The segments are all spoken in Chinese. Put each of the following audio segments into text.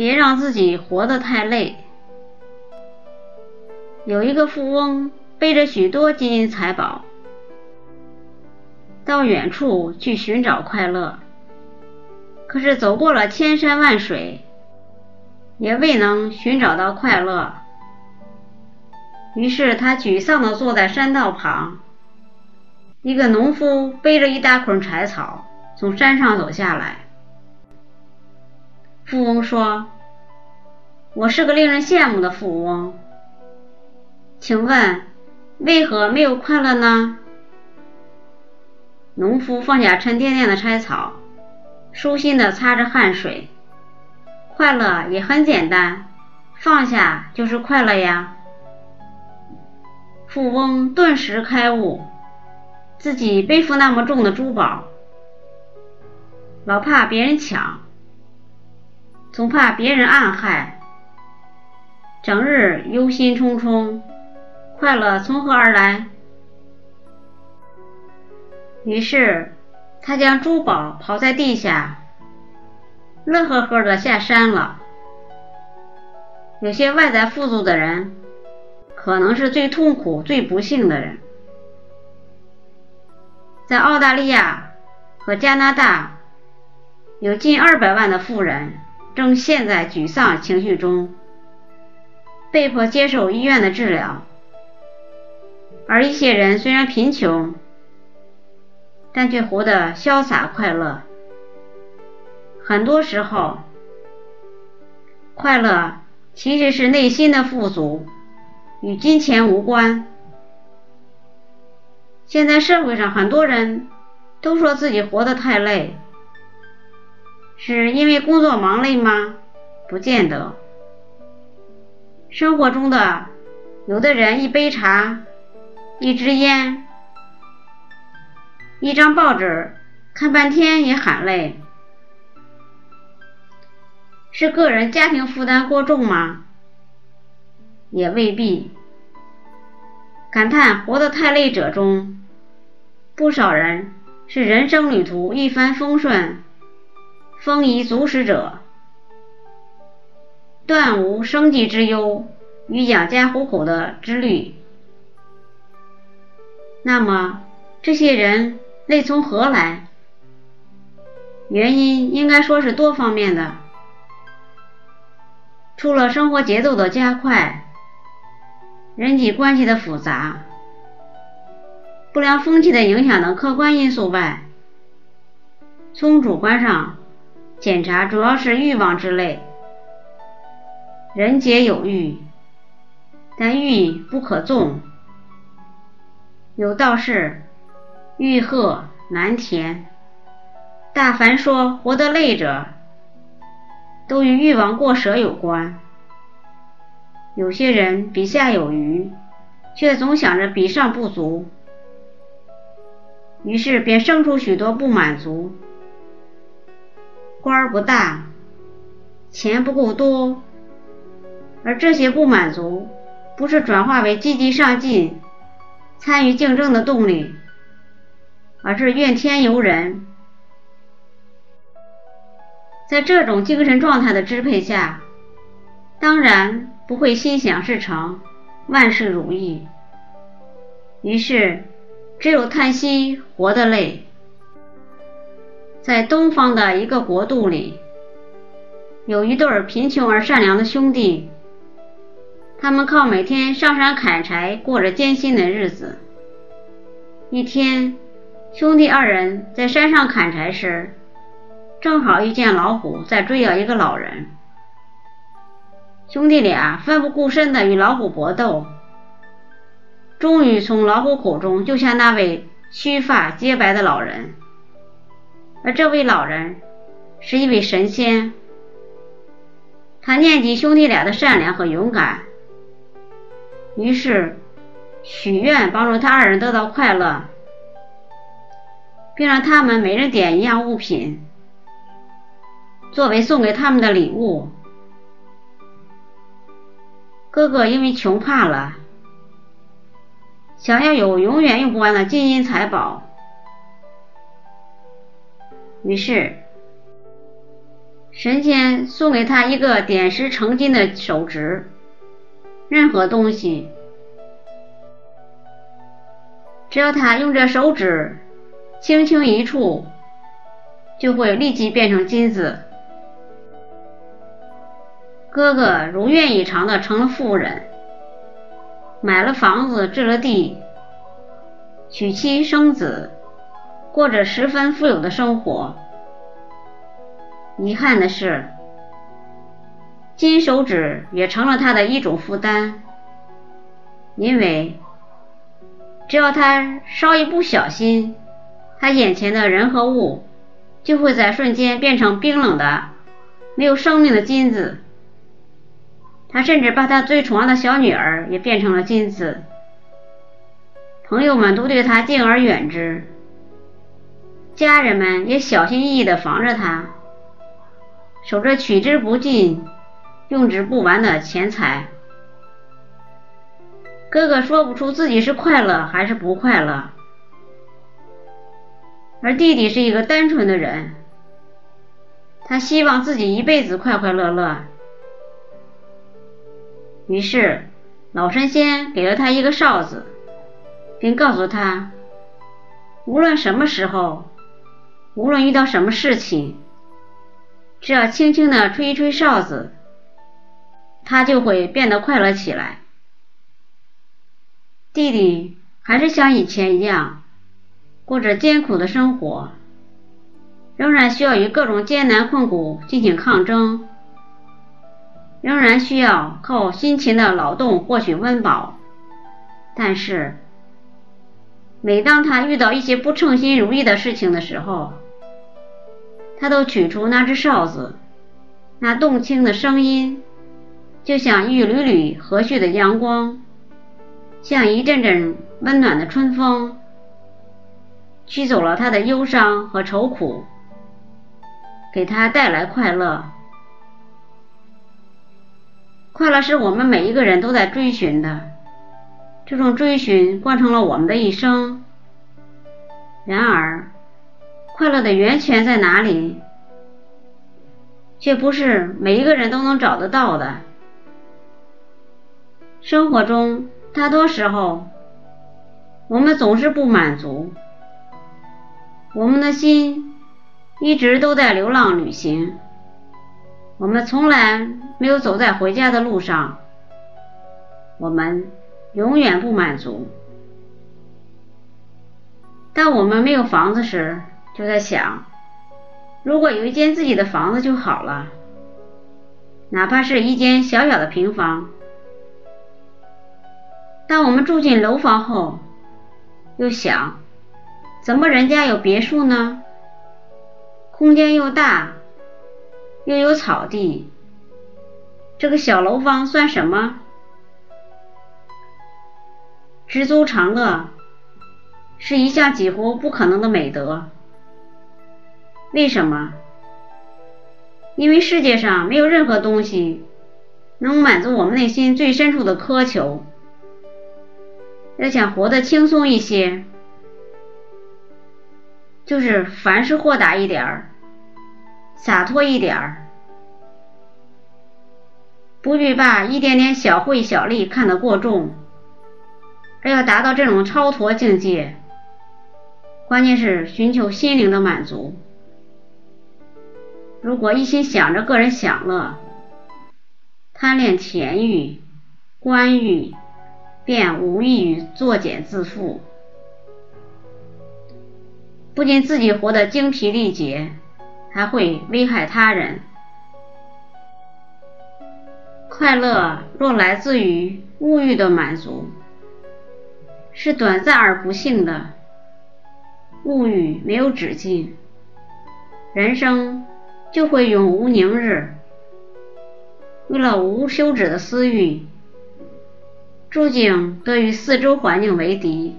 别让自己活得太累。有一个富翁背着许多金银财宝，到远处去寻找快乐，可是走过了千山万水，也未能寻找到快乐。于是他沮丧地坐在山道旁。一个农夫背着一大捆柴草从山上走下来。富翁说：“我是个令人羡慕的富翁。”请问，为何没有快乐呢？农夫放下沉甸甸的柴草，舒心的擦着汗水。快乐也很简单，放下就是快乐呀。富翁顿时开悟，自己背负那么重的珠宝，老怕别人抢，总怕别人暗害，整日忧心忡忡。快乐从何而来？于是，他将珠宝抛在地下，乐呵呵的下山了。有些外在富足的人，可能是最痛苦、最不幸的人。在澳大利亚和加拿大，有近二百万的富人正陷在沮丧情绪中，被迫接受医院的治疗。而一些人虽然贫穷，但却活得潇洒快乐。很多时候，快乐其实是内心的富足，与金钱无关。现在社会上很多人都说自己活得太累，是因为工作忙累吗？不见得。生活中的有的人一杯茶。一支烟，一张报纸，看半天也喊累，是个人家庭负担过重吗？也未必。感叹活得太累者中，不少人是人生旅途一帆风顺、丰衣足食者，断无生计之忧与养家糊口的之虑。那么，这些人累从何来？原因应该说是多方面的。除了生活节奏的加快、人际关系的复杂、不良风气的影响等客观因素外，从主观上检查，主要是欲望之类。人皆有欲，但欲不可纵。有道是：“欲壑难填。”大凡说活得累者，都与欲望过舍有关。有些人笔下有余，却总想着笔上不足，于是便生出许多不满足。官儿不大，钱不够多，而这些不满足，不是转化为积极上进。参与竞争的动力，而是怨天尤人。在这种精神状态的支配下，当然不会心想事成、万事如意。于是，只有叹息活得累。在东方的一个国度里，有一对贫穷而善良的兄弟。他们靠每天上山砍柴过着艰辛的日子。一天，兄弟二人在山上砍柴时，正好遇见老虎在追咬一个老人。兄弟俩奋不顾身地与老虎搏斗，终于从老虎口中救下那位须发皆白的老人。而这位老人是一位神仙，他念及兄弟俩的善良和勇敢。于是许愿帮助他二人得到快乐，并让他们每人点一样物品作为送给他们的礼物。哥哥因为穷怕了，想要有永远用不完的金银财宝，于是神仙送给他一个点石成金的手指，任何东西，只要他用这手指轻轻一触，就会立即变成金子。哥哥如愿以偿的成了富人，买了房子，置了地，娶妻生子，过着十分富有的生活。遗憾的是，金手指也成了他的一种负担，因为只要他稍一不小心，他眼前的人和物就会在瞬间变成冰冷的、没有生命的金子。他甚至把他最宠爱的小女儿也变成了金子，朋友们都对他敬而远之，家人们也小心翼翼地防着他，守着取之不尽、用之不完的钱财。哥哥说不出自己是快乐还是不快乐，而弟弟是一个单纯的人，他希望自己一辈子快快乐乐。于是，老神仙给了他一个哨子，并告诉他，无论什么时候，无论遇到什么事情，只要轻轻的吹一吹哨子，他就会变得快乐起来。弟弟还是像以前一样，过着艰苦的生活，仍然需要与各种艰难困苦进行抗争。仍然需要靠辛勤的劳动获取温饱，但是每当他遇到一些不称心如意的事情的时候，他都取出那只哨子，那动听的声音，就像一缕缕和煦的阳光，像一阵阵温暖的春风，驱走了他的忧伤和愁苦，给他带来快乐。快乐是我们每一个人都在追寻的，这种追寻贯穿了我们的一生。然而，快乐的源泉在哪里，却不是每一个人都能找得到的。生活中，大多时候，我们总是不满足，我们的心一直都在流浪旅行。我们从来没有走在回家的路上，我们永远不满足。当我们没有房子时，就在想，如果有一间自己的房子就好了，哪怕是一间小小的平房。当我们住进楼房后，又想，怎么人家有别墅呢？空间又大。又有草地，这个小楼房算什么？知足常乐是一项几乎不可能的美德。为什么？因为世界上没有任何东西能满足我们内心最深处的苛求。要想活得轻松一些，就是凡事豁达一点儿。洒脱一点儿，不必把一点点小惠小利看得过重，而要达到这种超脱境界。关键是寻求心灵的满足。如果一心想着个人享乐，贪恋钱欲、官欲，便无异于作茧自缚，不仅自己活得精疲力竭。还会危害他人。快乐若来自于物欲的满足，是短暂而不幸的。物欲没有止境，人生就会永无宁日。为了无休止的私欲，注定得与四周环境为敌，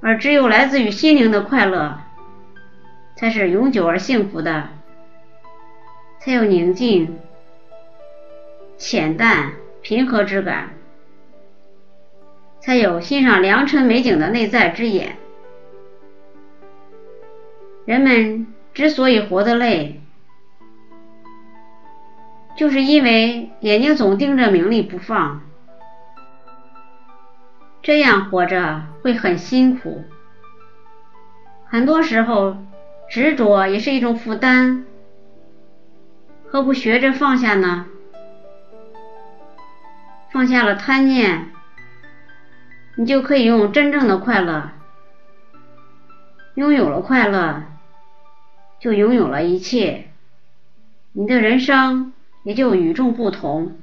而只有来自于心灵的快乐。才是永久而幸福的，才有宁静、浅淡、平和之感，才有欣赏良辰美景的内在之眼。人们之所以活得累，就是因为眼睛总盯着名利不放，这样活着会很辛苦。很多时候，执着也是一种负担，何不学着放下呢？放下了贪念，你就可以用真正的快乐。拥有了快乐，就拥有了一切，你的人生也就与众不同。